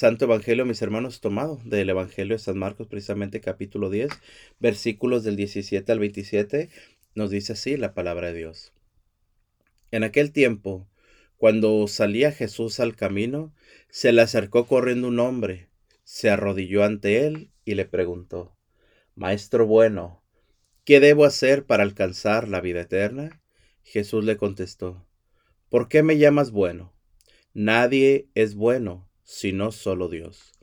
Santo Evangelio, mis hermanos, tomado del Evangelio de San Marcos, precisamente capítulo 10, versículos del 17 al 27, nos dice así la palabra de Dios. En aquel tiempo, cuando salía Jesús al camino, se le acercó corriendo un hombre, se arrodilló ante él y le preguntó, Maestro bueno, ¿qué debo hacer para alcanzar la vida eterna? Jesús le contestó, ¿por qué me llamas bueno? Nadie es bueno sino solo Dios.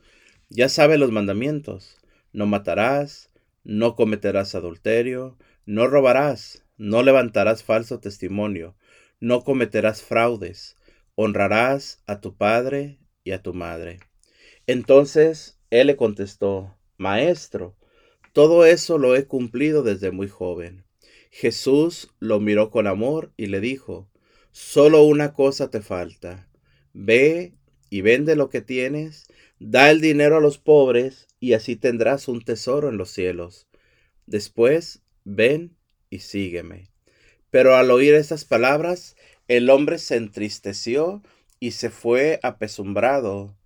Ya sabe los mandamientos. No matarás, no cometerás adulterio, no robarás, no levantarás falso testimonio, no cometerás fraudes, honrarás a tu padre y a tu madre. Entonces él le contestó, Maestro, todo eso lo he cumplido desde muy joven. Jesús lo miró con amor y le dijo, Solo una cosa te falta. Ve y vende lo que tienes, da el dinero a los pobres, y así tendrás un tesoro en los cielos. Después, ven y sígueme. Pero al oír estas palabras, el hombre se entristeció y se fue apesumbrado,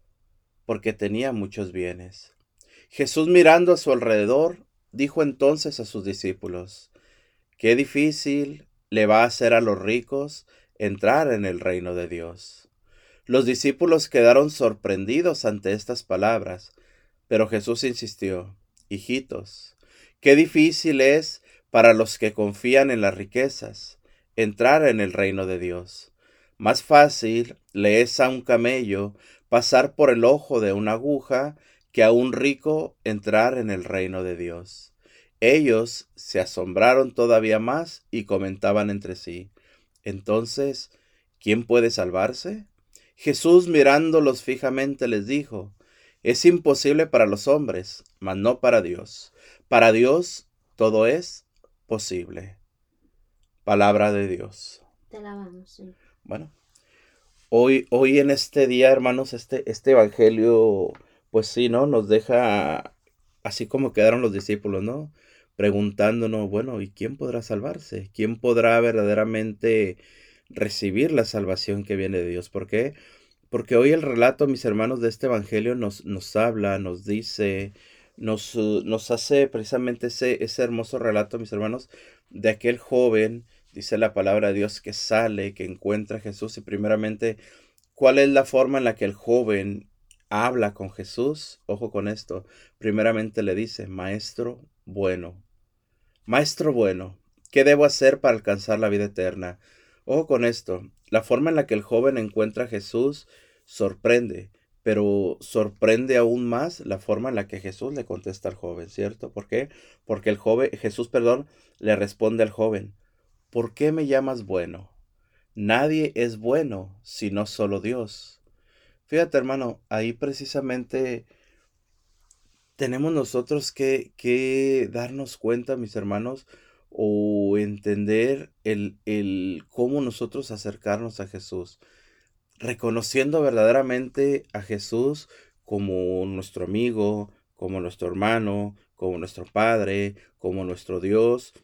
porque tenía muchos bienes. Jesús mirando a su alrededor, dijo entonces a sus discípulos, Qué difícil le va a ser a los ricos entrar en el reino de Dios. Los discípulos quedaron sorprendidos ante estas palabras, pero Jesús insistió, Hijitos, qué difícil es para los que confían en las riquezas entrar en el reino de Dios. Más fácil le es a un camello pasar por el ojo de una aguja que a un rico entrar en el reino de Dios. Ellos se asombraron todavía más y comentaban entre sí. Entonces, ¿quién puede salvarse? Jesús mirándolos fijamente les dijo, es imposible para los hombres, mas no para Dios. Para Dios todo es posible. Palabra de Dios. Te alabamos, Bueno, hoy, hoy en este día, hermanos, este, este evangelio, pues sí, ¿no? Nos deja así como quedaron los discípulos, ¿no? Preguntándonos, bueno, ¿y quién podrá salvarse? ¿Quién podrá verdaderamente recibir la salvación que viene de Dios. ¿Por qué? Porque hoy el relato, mis hermanos, de este Evangelio nos, nos habla, nos dice, nos, uh, nos hace precisamente ese, ese hermoso relato, mis hermanos, de aquel joven, dice la palabra de Dios, que sale, que encuentra a Jesús y primeramente, ¿cuál es la forma en la que el joven habla con Jesús? Ojo con esto. Primeramente le dice, Maestro bueno. Maestro bueno, ¿qué debo hacer para alcanzar la vida eterna? Ojo con esto, la forma en la que el joven encuentra a Jesús sorprende, pero sorprende aún más la forma en la que Jesús le contesta al joven, ¿cierto? ¿Por qué? Porque el joven, Jesús, perdón, le responde al joven, ¿por qué me llamas bueno? Nadie es bueno sino solo Dios. Fíjate, hermano, ahí precisamente tenemos nosotros que, que darnos cuenta, mis hermanos, o entender el, el cómo nosotros acercarnos a Jesús, reconociendo verdaderamente a Jesús como nuestro amigo, como nuestro hermano, como nuestro Padre, como nuestro Dios,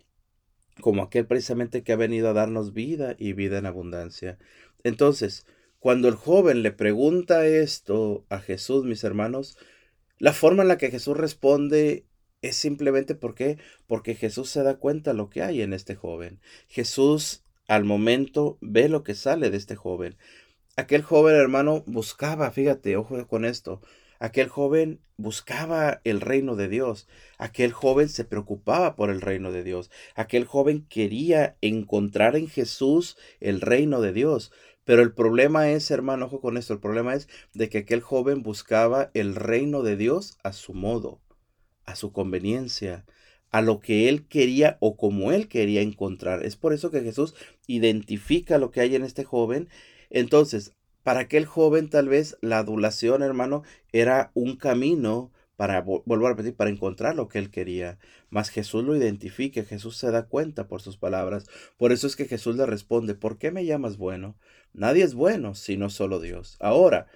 como aquel precisamente que ha venido a darnos vida y vida en abundancia. Entonces, cuando el joven le pregunta esto a Jesús, mis hermanos, la forma en la que Jesús responde es simplemente porque porque Jesús se da cuenta lo que hay en este joven. Jesús al momento ve lo que sale de este joven. Aquel joven hermano buscaba, fíjate, ojo con esto, aquel joven buscaba el reino de Dios, aquel joven se preocupaba por el reino de Dios, aquel joven quería encontrar en Jesús el reino de Dios. Pero el problema es, hermano, ojo con esto, el problema es de que aquel joven buscaba el reino de Dios a su modo a su conveniencia, a lo que él quería o como él quería encontrar. Es por eso que Jesús identifica lo que hay en este joven. Entonces, para aquel joven tal vez la adulación, hermano, era un camino para, vuelvo a repetir, para encontrar lo que él quería. Mas Jesús lo identifica, Jesús se da cuenta por sus palabras. Por eso es que Jesús le responde, ¿por qué me llamas bueno? Nadie es bueno sino solo Dios. Ahora,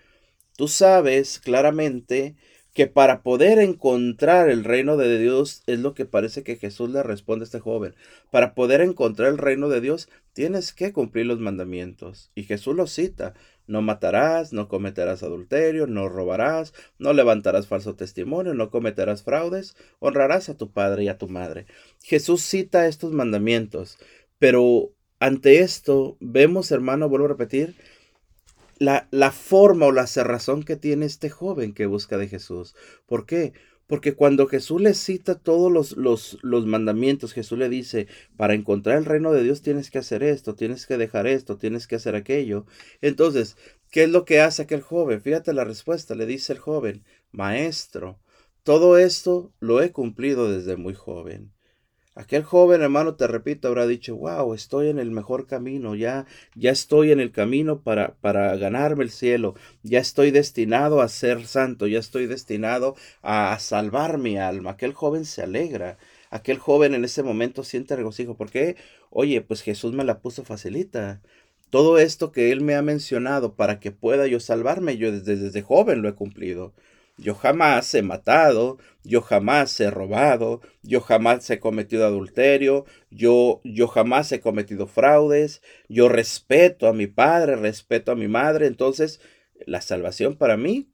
tú sabes claramente que para poder encontrar el reino de Dios es lo que parece que Jesús le responde a este joven. Para poder encontrar el reino de Dios tienes que cumplir los mandamientos. Y Jesús lo cita. no matarás, no cometerás adulterio, no robarás, no levantarás falso testimonio, no cometerás fraudes, honrarás a tu padre y a tu madre. Jesús cita estos mandamientos, pero ante esto vemos, hermano, vuelvo a repetir, la, la, forma o la cerrazón que tiene este joven que busca de Jesús. ¿Por qué? Porque cuando Jesús le cita todos los, los, los, mandamientos, Jesús le dice, para encontrar el reino de Dios tienes que hacer esto, tienes que dejar esto, tienes que hacer aquello. Entonces, ¿qué es lo que hace aquel joven? Fíjate la respuesta, le dice el joven, maestro, todo esto lo he cumplido desde muy joven. Aquel joven hermano, te repito, habrá dicho, wow, estoy en el mejor camino, ya, ya estoy en el camino para, para ganarme el cielo, ya estoy destinado a ser santo, ya estoy destinado a, salvar mi alma. Aquel joven se alegra, aquel joven en ese momento siente regocijo, porque, oye, pues Jesús me la puso facilita. Todo esto que Él me ha mencionado para que pueda yo salvarme, yo desde, desde joven lo he cumplido. Yo jamás he matado, yo jamás he robado, yo jamás he cometido adulterio, yo, yo jamás he cometido fraudes, yo respeto a mi padre, respeto a mi madre, entonces la salvación para mí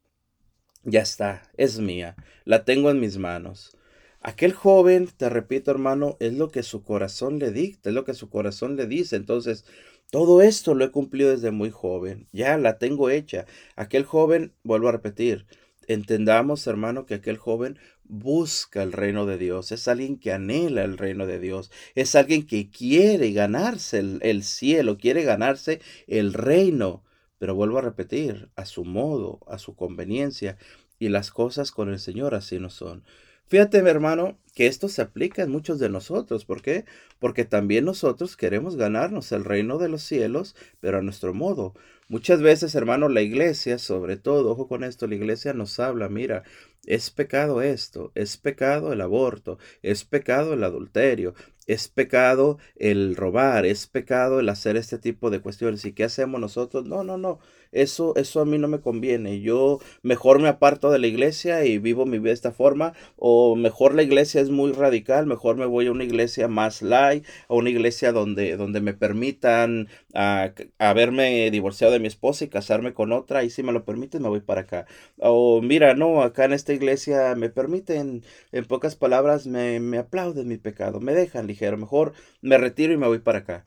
ya está, es mía, la tengo en mis manos. Aquel joven, te repito hermano, es lo que su corazón le dicta, es lo que su corazón le dice. Entonces, todo esto lo he cumplido desde muy joven, ya la tengo hecha. Aquel joven, vuelvo a repetir, entendamos, hermano, que aquel joven busca el reino de Dios, es alguien que anhela el reino de Dios, es alguien que quiere ganarse el, cielo, quiere ganarse el reino, pero vuelvo a repetir, a su modo, a su conveniencia, y las cosas con el Señor así no son. Fíjate, hermano, que esto se aplica en muchos de nosotros. ¿Por qué? Porque también nosotros queremos ganarnos el reino de los cielos, pero a nuestro modo. Muchas veces, hermano, la iglesia, sobre todo, ojo con esto, la iglesia nos habla, mira, es pecado esto, es pecado el aborto, es pecado el adulterio, es pecado el robar, es pecado el hacer este tipo de cuestiones. ¿Y qué hacemos nosotros? No, no, no. Eso, eso a mí no me conviene. Yo mejor me aparto de la iglesia y vivo mi vida de esta forma. O mejor la iglesia es muy radical. Mejor me voy a una iglesia más light. A una iglesia donde, donde me permitan a, haberme divorciado de mi esposa y casarme con otra. Y si me lo permiten, me voy para acá. O mira, no, acá en esta iglesia me permiten, en pocas palabras, me, me aplauden mi pecado. Me dejan Mejor me retiro y me voy para acá.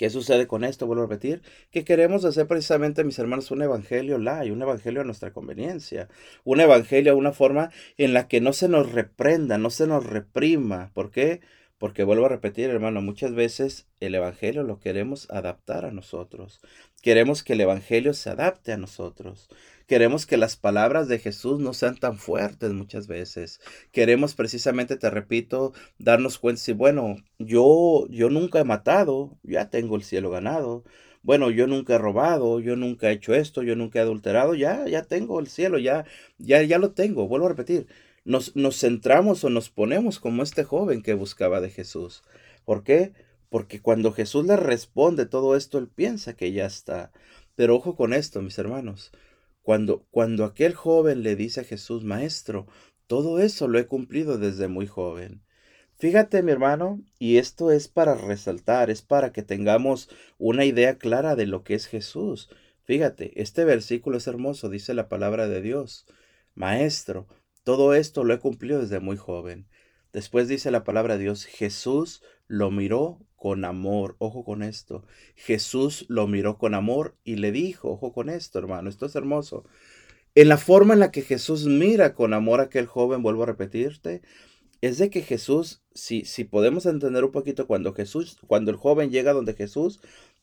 ¿Qué sucede con esto? Vuelvo a repetir, que queremos hacer precisamente, mis hermanos, un evangelio y un evangelio a nuestra conveniencia, un evangelio, una forma en la que no se nos reprenda, no se nos reprima. ¿Por qué? Porque vuelvo a repetir, hermano, muchas veces el Evangelio lo queremos adaptar a nosotros. Queremos que el Evangelio se adapte a nosotros. Queremos que las palabras de Jesús no sean tan fuertes muchas veces. Queremos precisamente, te repito, darnos cuenta si, bueno, yo, yo nunca he matado, ya tengo el cielo ganado. Bueno, yo nunca he robado, yo nunca he hecho esto, yo nunca he adulterado, ya, ya tengo el cielo, ya, ya, ya lo tengo. Vuelvo a repetir, nos, nos centramos o nos ponemos como este joven que buscaba de Jesús. ¿Por qué? Porque cuando Jesús le responde todo esto, él piensa que ya está. Pero ojo con esto, mis hermanos. Cuando, cuando aquel joven le dice a Jesús, Maestro, todo eso lo he cumplido desde muy joven. Fíjate, mi hermano, y esto es para resaltar, es para que tengamos una idea clara de lo que es Jesús. Fíjate, este versículo es hermoso, dice la palabra de Dios. Maestro, todo esto lo he cumplido desde muy joven. Después dice la palabra de Dios, Jesús lo miró con amor. Ojo con esto. Jesús lo miró con amor y le dijo, ojo con esto, hermano, esto es hermoso. En la forma en la que Jesús mira con amor a aquel joven, vuelvo a repetirte, es de que Jesús, si, si podemos entender un poquito cuando Jesús, cuando el joven llega donde Jesús,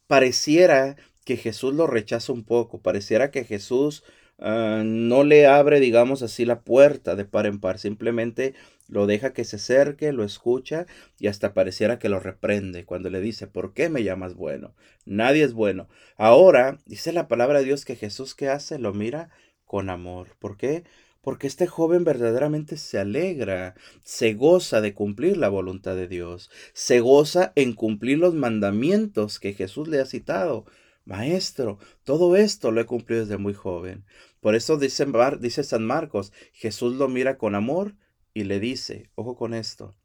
pareciera que Jesús lo rechaza un poco, pareciera que Jesús Ah, no le abre, digamos así, la puerta de par en par, simplemente lo deja que se acerque, lo escucha y hasta pareciera que lo reprende cuando le dice, ¿por qué me llamas bueno? Nadie es bueno. Ahora, dice la palabra de Dios que Jesús que hace, lo mira con amor. ¿Por qué? Porque este joven verdaderamente se alegra, se goza de cumplir la voluntad de Dios, se goza en cumplir los mandamientos que Jesús le ha citado. Maestro, todo esto lo he cumplido desde muy joven. Por eso dice, dice San Marcos, Jesús lo mira con amor y le dice, ojo con esto,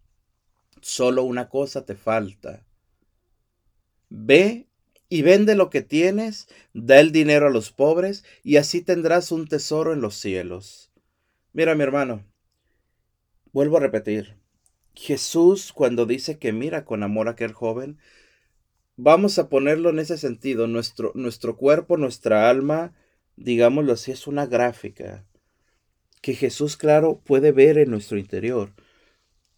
solo una cosa te falta. Ve y vende lo que tienes, da el dinero a los pobres, y así tendrás un tesoro en los cielos. Mira, mi hermano, vuelvo a repetir, Jesús cuando dice que mira con amor a aquel joven, vamos a ponerlo en ese sentido, nuestro, nuestro cuerpo, nuestra alma, digámoslo así, es una gráfica que Jesús, claro, puede ver en nuestro interior.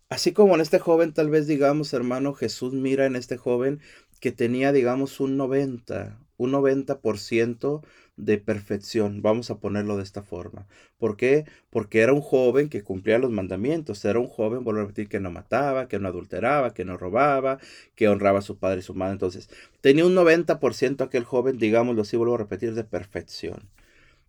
Así como en este joven, tal vez digamos, hermano, Jesús mira en este joven que tenía, digamos, un 90, un 90% de perfección, vamos a ponerlo de esta forma. ¿Por qué? Porque era un joven que cumplía los mandamientos, era un joven, vuelvo a repetir, que no mataba, que no adulteraba, que no robaba, que honraba a su padre y su madre. Entonces, tenía un 90% aquel joven, digámoslo así, vuelvo a repetir, de perfección.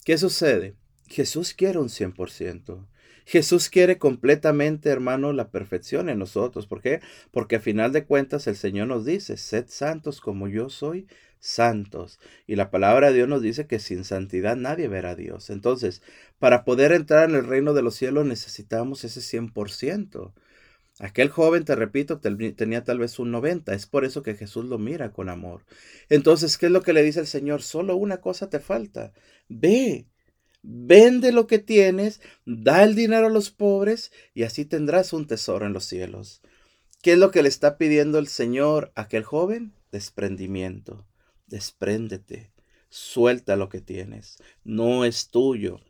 ¿Qué sucede? Jesús quiere un 100%. Jesús quiere completamente, hermano, la perfección en nosotros. ¿Por qué? Porque a final de cuentas el Señor nos dice, sed santos como yo soy santos. Y la palabra de Dios nos dice que sin santidad nadie verá a Dios. Entonces, para poder entrar en el reino de los cielos necesitamos ese 100%. Aquel joven, te repito, tenía tal vez un 90. Es por eso que Jesús lo mira con amor. Entonces, ¿qué es lo que le dice el Señor? Solo una cosa te falta. Ve Vende lo que tienes, da el dinero a los pobres y así tendrás un tesoro en los cielos. ¿Qué es lo que le está pidiendo el Señor a aquel joven? Desprendimiento. Despréndete. Suelta lo que tienes. No es tuyo.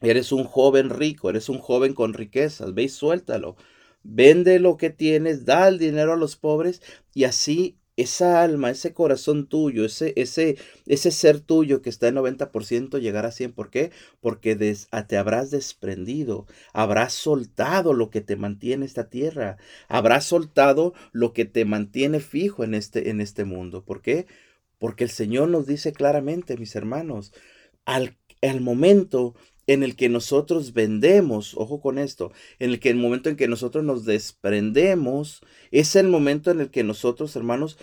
Eres un joven rico, eres un joven con riquezas. Ve y suéltalo. Vende lo que tienes, da el dinero a los pobres y así esa alma, ese corazón tuyo, ese, ese, ese ser tuyo que está en 90% llegará a 100. ¿Por qué? Porque te habrás desprendido, habrás soltado lo que te mantiene esta tierra, habrás soltado lo que te mantiene fijo en este, en este mundo. ¿Por qué? Porque el Señor nos dice claramente, mis hermanos, al, al momento en el que nosotros vendemos, ojo con esto, en el que el momento en que nosotros nos desprendemos, es el momento en el que nosotros, hermanos,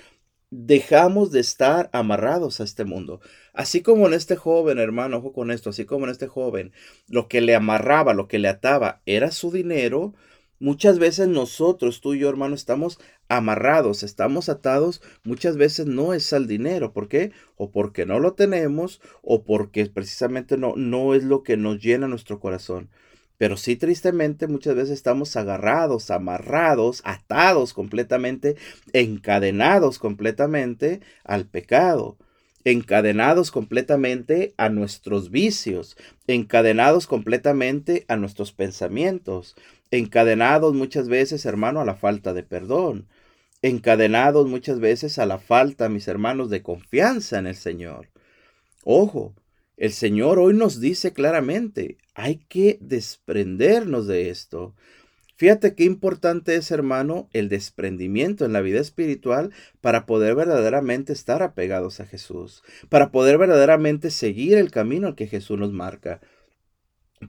dejamos de estar amarrados a este mundo. Así como en este joven, hermano, ojo con esto, así como en este joven, lo que le amarraba, lo que le ataba era su dinero, Muchas veces nosotros, tú y yo, hermano, estamos amarrados, estamos atados, muchas veces no es al dinero. ¿Por qué? O porque no lo tenemos o porque precisamente no, no es lo que nos llena nuestro corazón. Pero sí, tristemente, muchas veces estamos agarrados, amarrados, atados completamente, encadenados completamente al pecado encadenados completamente a nuestros vicios, encadenados completamente a nuestros pensamientos, encadenados muchas veces, hermano, a la falta de perdón, encadenados muchas veces a la falta, mis hermanos, de confianza en el Señor. Ojo, el Señor hoy nos dice claramente, hay que desprendernos de esto. Fíjate qué importante es, hermano, el desprendimiento en la vida espiritual para poder verdaderamente estar apegados a Jesús, para poder verdaderamente seguir el camino que Jesús nos marca.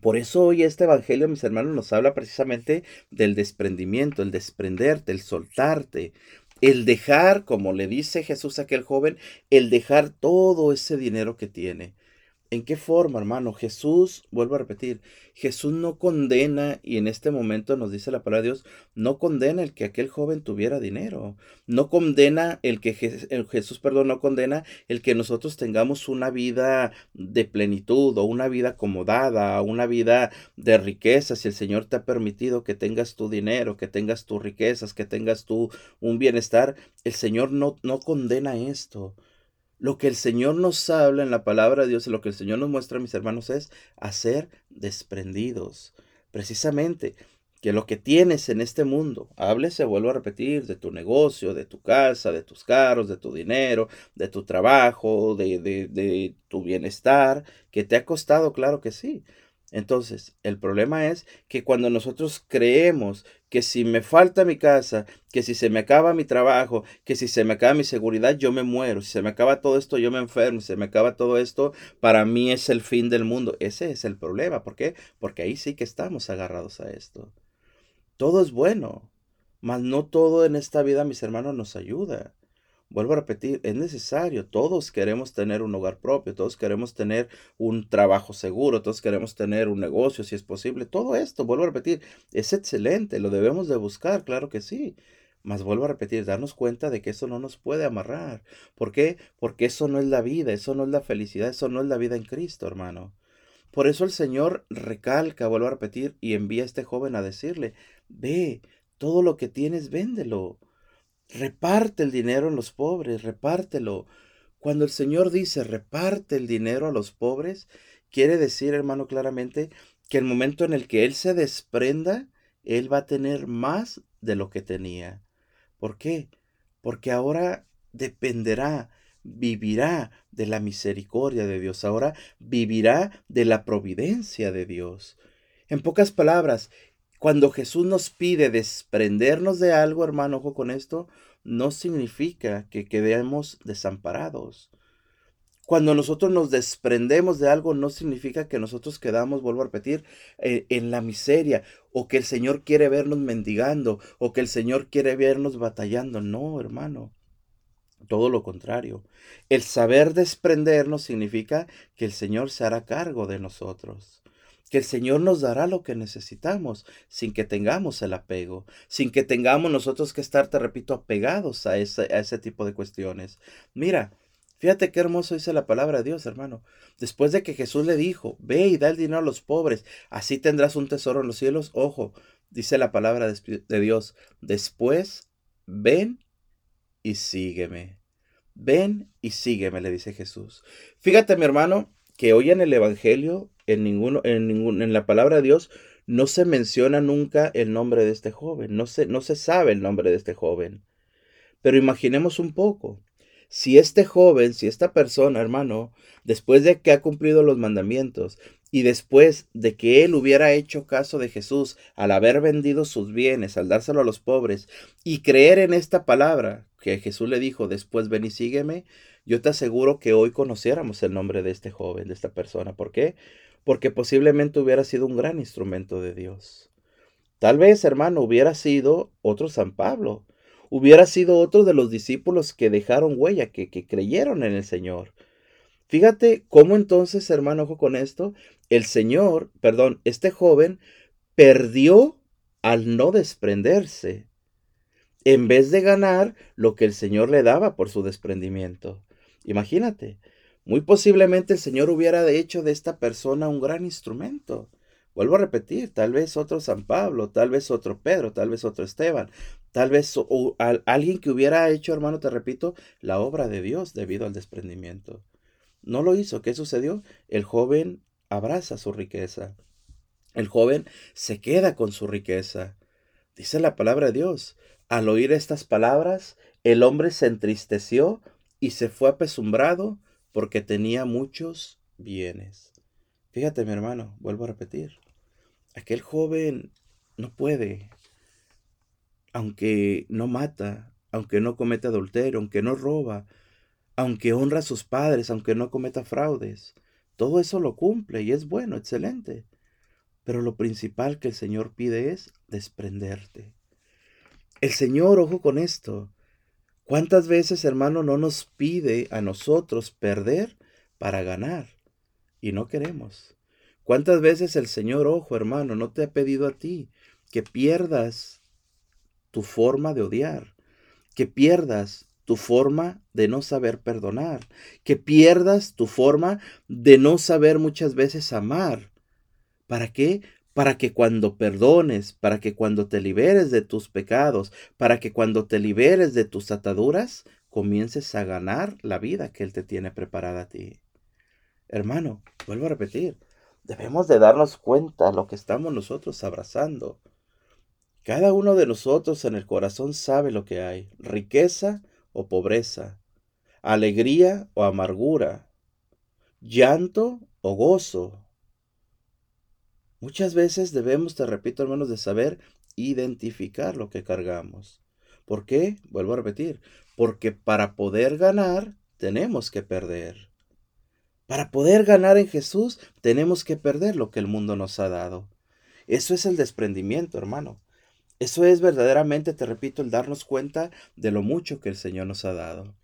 Por eso hoy este Evangelio, mis hermanos, nos habla precisamente del desprendimiento, el desprenderte, el soltarte, el dejar, como le dice Jesús a aquel joven, el dejar todo ese dinero que tiene. ¿En qué forma, hermano? Jesús, vuelvo a repetir, Jesús no condena, y en este momento nos dice la palabra de Dios, no condena el que aquel joven tuviera dinero, no condena el que Jesús, perdón, no condena el que nosotros tengamos una vida de plenitud o una vida acomodada, una vida de riqueza, si el Señor te ha permitido que tengas tu dinero, que tengas tus riquezas, que tengas tu un bienestar, el Señor no, no condena esto. Lo que el Señor nos habla en la palabra de Dios lo que el Señor nos muestra, mis hermanos, es hacer desprendidos. Precisamente, que lo que tienes en este mundo, háblese, vuelvo a repetir, de tu negocio, de tu casa, de tus carros, de tu dinero, de tu trabajo, de, de, de tu bienestar, que te ha costado, claro que sí, entonces, el problema es que cuando nosotros creemos que si me falta mi casa, que si se me acaba mi trabajo, que si se me acaba mi seguridad, yo me muero, si se me acaba todo esto, yo me enfermo, si se me acaba todo esto, para mí es el fin del mundo. Ese es el problema. ¿Por qué? Porque ahí sí que estamos agarrados a esto. Todo es bueno, mas no todo en esta vida, mis hermanos, nos ayuda. Vuelvo a repetir, es necesario, todos queremos tener un hogar propio, todos queremos tener un trabajo seguro, todos queremos tener un negocio si es posible, todo esto, vuelvo a repetir, es excelente, lo debemos de buscar, claro que sí, Mas vuelvo a repetir, darnos cuenta de que eso no nos puede amarrar. ¿Por qué? Porque eso no es la vida, eso no es la felicidad, eso no es la vida en Cristo, hermano. Por eso el Señor recalca, vuelvo a repetir, y envía a este joven a decirle, ve, todo lo que tienes, véndelo. Reparte el dinero a los pobres, repártelo. Cuando el Señor dice reparte el dinero a los pobres, quiere decir, hermano, claramente que el momento en el que Él se desprenda, Él va a tener más de lo que tenía. ¿Por qué? Porque ahora dependerá, vivirá de la misericordia de Dios, ahora vivirá de la providencia de Dios. En pocas palabras, cuando Jesús nos pide desprendernos de algo, hermano, ojo con esto, no significa que quedemos desamparados. Cuando nosotros nos desprendemos de algo, no significa que nosotros quedamos, vuelvo a repetir, eh, en la miseria, o que el Señor quiere vernos mendigando, o que el Señor quiere vernos batallando. No, hermano. Todo lo contrario. El saber desprendernos significa que el Señor se hará cargo de nosotros que el Señor nos dará lo que necesitamos sin que tengamos el apego, sin que tengamos nosotros que estar, te repito, apegados a ese, a ese tipo de cuestiones. Mira, Fíjate qué hermoso dice la palabra de Dios, hermano. Después de que Jesús le dijo, ve y da el dinero a los pobres, así tendrás un tesoro en los cielos. Ojo, dice la palabra de Dios, después ven y sígueme. Ven y sígueme, le dice Jesús. Fíjate, mi hermano, que hoy en el Evangelio, en, en, en la palabra de Dios, no se menciona nunca el nombre de este joven, no se, no se sabe el nombre de este joven. Pero imaginemos un poco, si este joven, si esta persona, hermano, después de que ha cumplido los mandamientos y después de que él hubiera hecho caso de Jesús al haber vendido sus bienes, al dárselo a los pobres y creer en esta palabra que Jesús le dijo, después ven y sígueme, yo te aseguro que hoy conociéramos el nombre de este joven, de esta persona. ¿Por qué? Porque posiblemente hubiera sido un gran instrumento de Dios. Tal vez, hermano, hubiera sido otro San Pablo, hubiera sido otro de los discípulos que dejaron huella, que, creyeron en el Señor. Fíjate cómo entonces, hermano, ojo con esto, el Señor, perdón, este joven perdió al no desprenderse, en vez de ganar lo que el Señor le daba por su desprendimiento. Imagínate, muy posiblemente el Señor hubiera hecho de esta persona un gran instrumento. Vuelvo a repetir, tal vez otro San Pablo, tal vez otro Pedro, tal vez otro Esteban, tal vez alguien que hubiera hecho, hermano, te repito, la obra de Dios debido al desprendimiento. No lo hizo. ¿Qué sucedió? El joven abraza su riqueza. El joven se queda con su riqueza. Dice la palabra de Dios. Al oír estas palabras, el hombre se entristeció y se fue apesumbrado porque tenía muchos bienes. Fíjate, mi hermano, vuelvo a repetir. Aquel joven no puede, aunque no mata, aunque no comete adulterio, aunque no roba, aunque honra a sus padres, aunque no cometa fraudes. Todo eso lo cumple y es bueno, excelente. Pero lo principal que el Señor pide es desprenderte. El Señor, ojo con esto, ¿Cuántas veces, hermano, no nos pide a nosotros perder para ganar? Y no queremos. ¿Cuántas veces el Señor, ojo, hermano, no te ha pedido a ti que pierdas tu forma de odiar, que pierdas tu forma de no saber perdonar, que pierdas tu forma de no saber muchas veces amar? ¿Para qué? Para que cuando perdones, para que cuando te liberes de tus pecados, para que cuando te liberes de tus ataduras, comiences a ganar la vida que Él te tiene preparada a ti. Hermano, vuelvo a repetir, debemos de darnos cuenta lo que estamos nosotros abrazando. Cada uno de nosotros en el corazón sabe lo que hay, riqueza o pobreza, alegría o amargura, llanto o gozo, Muchas veces debemos, te repito hermanos, de saber identificar lo que cargamos. ¿Por qué? Vuelvo a repetir, porque para poder ganar tenemos que perder. Para poder ganar en Jesús tenemos que perder lo que el mundo nos ha dado. Eso es el desprendimiento, hermano. Eso es verdaderamente, te repito, el darnos cuenta de lo mucho que el Señor nos ha dado.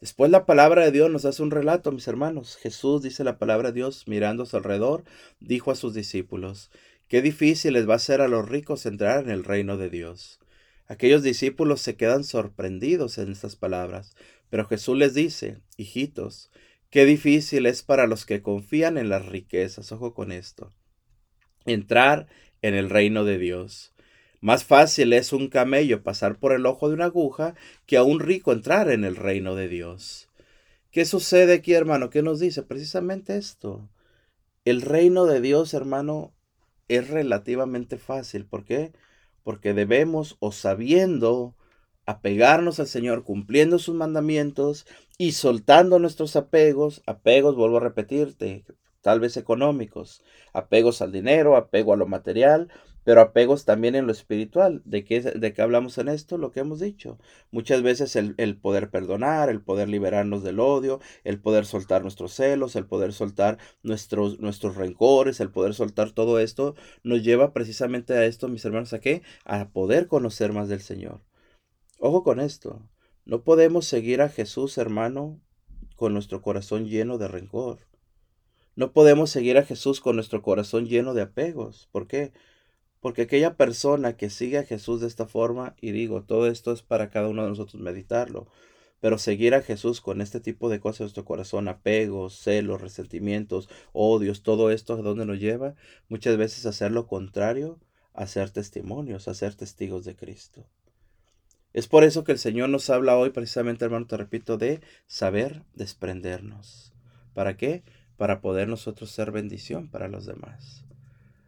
Después la palabra de Dios nos hace un relato, mis hermanos. Jesús dice la palabra de Dios mirando a su alrededor, dijo a sus discípulos, qué difícil les va a ser a los ricos entrar en el reino de Dios. Aquellos discípulos se quedan sorprendidos en estas palabras, pero Jesús les dice, hijitos, qué difícil es para los que confían en las riquezas, ojo con esto, entrar en el reino de Dios. Más fácil es un camello pasar por el ojo de una aguja que a un rico entrar en el reino de Dios. ¿Qué sucede aquí, hermano? ¿Qué nos dice? Precisamente esto. El reino de Dios, hermano, es relativamente fácil. ¿Por qué? Porque debemos, o sabiendo, apegarnos al Señor, cumpliendo sus mandamientos y soltando nuestros apegos, apegos, vuelvo a repetirte, tal vez económicos, apegos al dinero, apego a lo material, pero apegos también en lo espiritual. ¿De qué, de qué hablamos en esto? Lo que hemos dicho. Muchas veces el, el, poder perdonar, el poder liberarnos del odio, el poder soltar nuestros celos, el poder soltar nuestros, nuestros rencores, el poder soltar todo esto, nos lleva precisamente a esto, mis hermanos, ¿a qué? A poder conocer más del Señor. Ojo con esto. No podemos seguir a Jesús, hermano, con nuestro corazón lleno de rencor. No podemos seguir a Jesús con nuestro corazón lleno de apegos. ¿Por qué? Porque aquella persona que sigue a Jesús de esta forma, y digo, todo esto es para cada uno de nosotros meditarlo, pero seguir a Jesús con este tipo de cosas en nuestro corazón, apegos, celos, resentimientos, odios, todo esto a dónde nos lleva, muchas veces hacer lo contrario, a ser testimonios, a ser testigos de Cristo. Es por eso que el Señor nos habla hoy, precisamente, hermano, te repito, de saber desprendernos. ¿Para qué? Para poder nosotros ser bendición para los demás.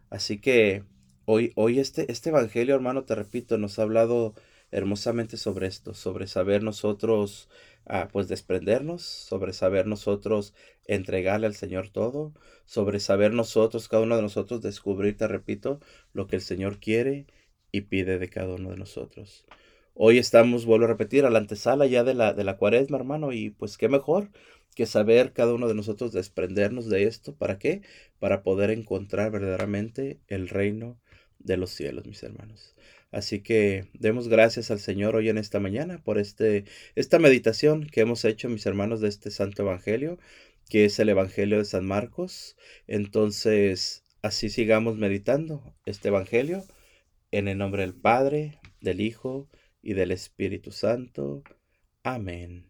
Así que Hoy, hoy este, este Evangelio, hermano, te repito, nos ha hablado hermosamente sobre esto, sobre saber nosotros, ah, pues desprendernos, sobre saber nosotros entregarle al Señor todo, sobre saber nosotros, cada uno de nosotros, descubrir, te repito, lo que el Señor quiere y pide de cada uno de nosotros. Hoy estamos, vuelvo a repetir, a la antesala ya de la, de la cuaresma, hermano, y pues qué mejor que saber cada uno de nosotros desprendernos de esto. ¿Para qué? Para poder encontrar verdaderamente el reino de los cielos, mis hermanos. Así que demos gracias al Señor hoy en esta mañana por este, esta meditación que hemos hecho, mis hermanos, de este Santo Evangelio, que es el Evangelio de San Marcos. Entonces, así sigamos meditando este Evangelio en el nombre del Padre, del Hijo y del Espíritu Santo. Amén.